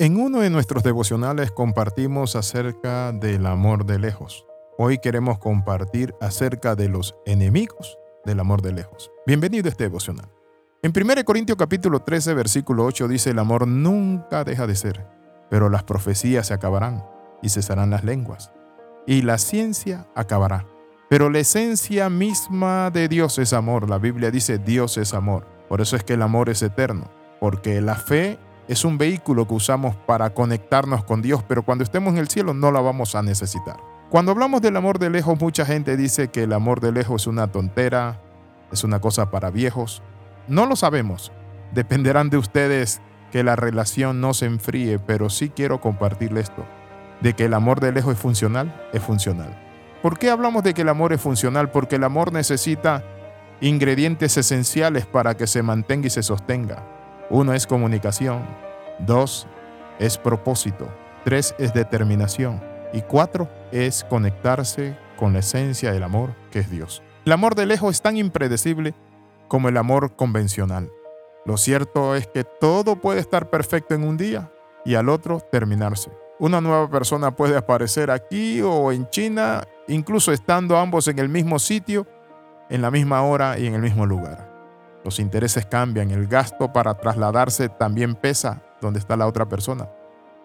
En uno de nuestros devocionales compartimos acerca del amor de lejos. Hoy queremos compartir acerca de los enemigos del amor de lejos. Bienvenido a este devocional. En 1 Corintios capítulo 13, versículo 8 dice, el amor nunca deja de ser, pero las profecías se acabarán y cesarán las lenguas, y la ciencia acabará. Pero la esencia misma de Dios es amor. La Biblia dice Dios es amor. Por eso es que el amor es eterno, porque la fe es un vehículo que usamos para conectarnos con Dios, pero cuando estemos en el cielo no la vamos a necesitar. Cuando hablamos del amor de lejos, mucha gente dice que el amor de lejos es una tontera, es una cosa para viejos. No lo sabemos. Dependerán de ustedes que la relación no se enfríe, pero sí quiero compartirle esto. De que el amor de lejos es funcional, es funcional. ¿Por qué hablamos de que el amor es funcional? Porque el amor necesita ingredientes esenciales para que se mantenga y se sostenga. Uno es comunicación, dos es propósito, tres es determinación y cuatro es conectarse con la esencia del amor que es Dios. El amor de lejos es tan impredecible como el amor convencional. Lo cierto es que todo puede estar perfecto en un día y al otro terminarse. Una nueva persona puede aparecer aquí o en China, incluso estando ambos en el mismo sitio, en la misma hora y en el mismo lugar. Los intereses cambian, el gasto para trasladarse también pesa donde está la otra persona.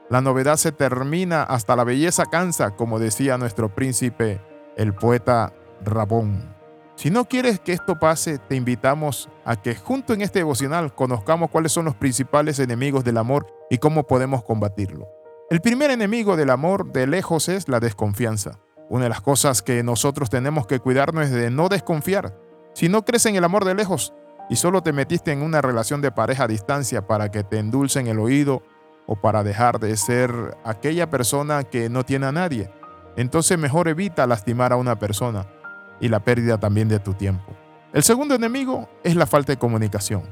La novedad se termina, hasta la belleza cansa, como decía nuestro príncipe, el poeta Rabón. Si no quieres que esto pase, te invitamos a que junto en este devocional conozcamos cuáles son los principales enemigos del amor y cómo podemos combatirlo. El primer enemigo del amor de lejos es la desconfianza. Una de las cosas que nosotros tenemos que cuidarnos es de no desconfiar. Si no crees en el amor de lejos, y solo te metiste en una relación de pareja a distancia para que te endulcen el oído o para dejar de ser aquella persona que no tiene a nadie, entonces mejor evita lastimar a una persona y la pérdida también de tu tiempo. El segundo enemigo es la falta de comunicación.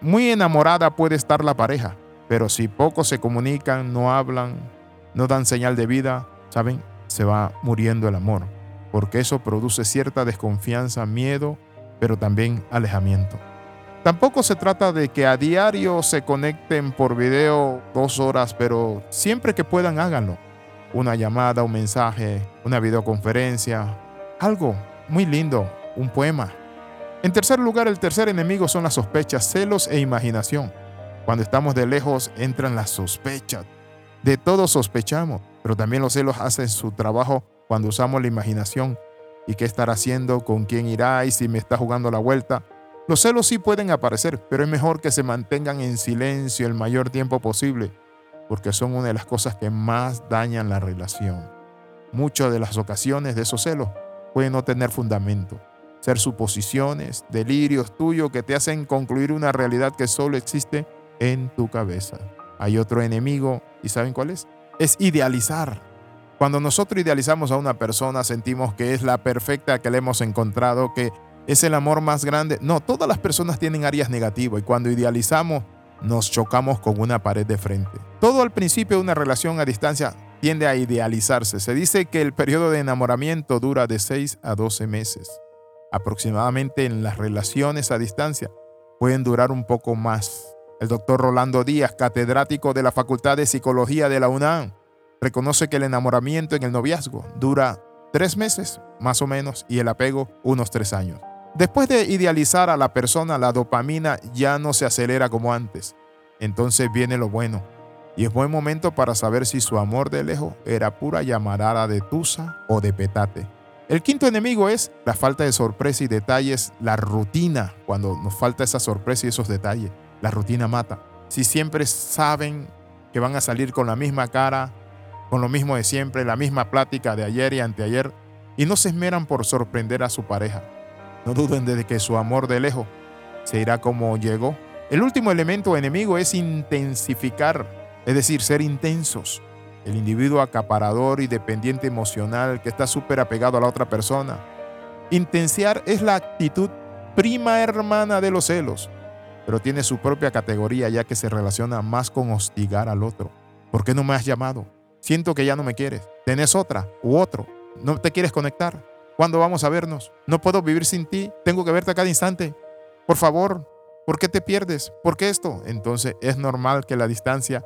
Muy enamorada puede estar la pareja, pero si pocos se comunican, no hablan, no dan señal de vida, ¿saben? Se va muriendo el amor, porque eso produce cierta desconfianza, miedo, pero también alejamiento. Tampoco se trata de que a diario se conecten por video dos horas, pero siempre que puedan háganlo. Una llamada, un mensaje, una videoconferencia, algo muy lindo, un poema. En tercer lugar, el tercer enemigo son las sospechas, celos e imaginación. Cuando estamos de lejos entran las sospechas. De todo sospechamos, pero también los celos hacen su trabajo cuando usamos la imaginación. ¿Y qué estará haciendo? ¿Con quién irá? ¿Y si me está jugando la vuelta? Los celos sí pueden aparecer, pero es mejor que se mantengan en silencio el mayor tiempo posible, porque son una de las cosas que más dañan la relación. Muchas de las ocasiones de esos celos pueden no tener fundamento, ser suposiciones, delirios tuyos que te hacen concluir una realidad que solo existe en tu cabeza. Hay otro enemigo, ¿y saben cuál es? Es idealizar. Cuando nosotros idealizamos a una persona, sentimos que es la perfecta que le hemos encontrado, que es el amor más grande. No, todas las personas tienen áreas negativas y cuando idealizamos nos chocamos con una pared de frente. Todo al principio de una relación a distancia tiende a idealizarse. Se dice que el periodo de enamoramiento dura de 6 a 12 meses. Aproximadamente en las relaciones a distancia pueden durar un poco más. El doctor Rolando Díaz, catedrático de la Facultad de Psicología de la UNAM, reconoce que el enamoramiento en el noviazgo dura tres meses más o menos y el apego unos tres años. Después de idealizar a la persona, la dopamina ya no se acelera como antes. Entonces viene lo bueno. Y es buen momento para saber si su amor de lejos era pura llamarada de tusa o de petate. El quinto enemigo es la falta de sorpresa y detalles, la rutina. Cuando nos falta esa sorpresa y esos detalles, la rutina mata. Si siempre saben que van a salir con la misma cara, con lo mismo de siempre, la misma plática de ayer y anteayer, y no se esmeran por sorprender a su pareja no duden de que su amor de lejos se irá como llegó. El último elemento enemigo es intensificar, es decir, ser intensos. El individuo acaparador y dependiente emocional que está súper apegado a la otra persona. Intenciar es la actitud prima hermana de los celos, pero tiene su propia categoría ya que se relaciona más con hostigar al otro. ¿Por qué no me has llamado? Siento que ya no me quieres. ¿Tenés otra u otro? ¿No te quieres conectar? ¿Cuándo vamos a vernos? No puedo vivir sin ti. Tengo que verte a cada instante. Por favor, ¿por qué te pierdes? ¿Por qué esto? Entonces es normal que la distancia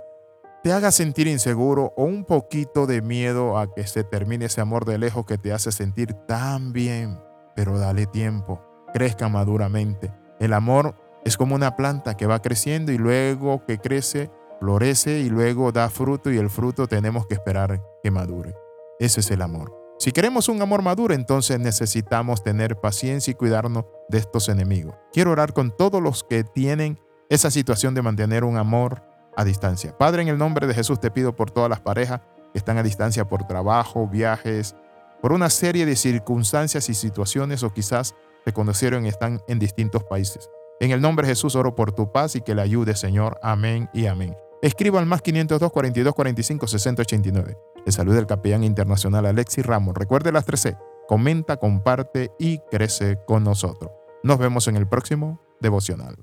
te haga sentir inseguro o un poquito de miedo a que se termine ese amor de lejos que te hace sentir tan bien. Pero dale tiempo, crezca maduramente. El amor es como una planta que va creciendo y luego que crece, florece y luego da fruto y el fruto tenemos que esperar que madure. Ese es el amor. Si queremos un amor maduro, entonces necesitamos tener paciencia y cuidarnos de estos enemigos. Quiero orar con todos los que tienen esa situación de mantener un amor a distancia. Padre, en el nombre de Jesús te pido por todas las parejas que están a distancia por trabajo, viajes, por una serie de circunstancias y situaciones o quizás se conocieron y están en distintos países. En el nombre de Jesús oro por tu paz y que le ayude, Señor. Amén y amén. Escriba al más 502 42 45 60 89. Le saluda el capellán internacional Alexis Ramos. Recuerde las 13. Comenta, comparte y crece con nosotros. Nos vemos en el próximo devocional.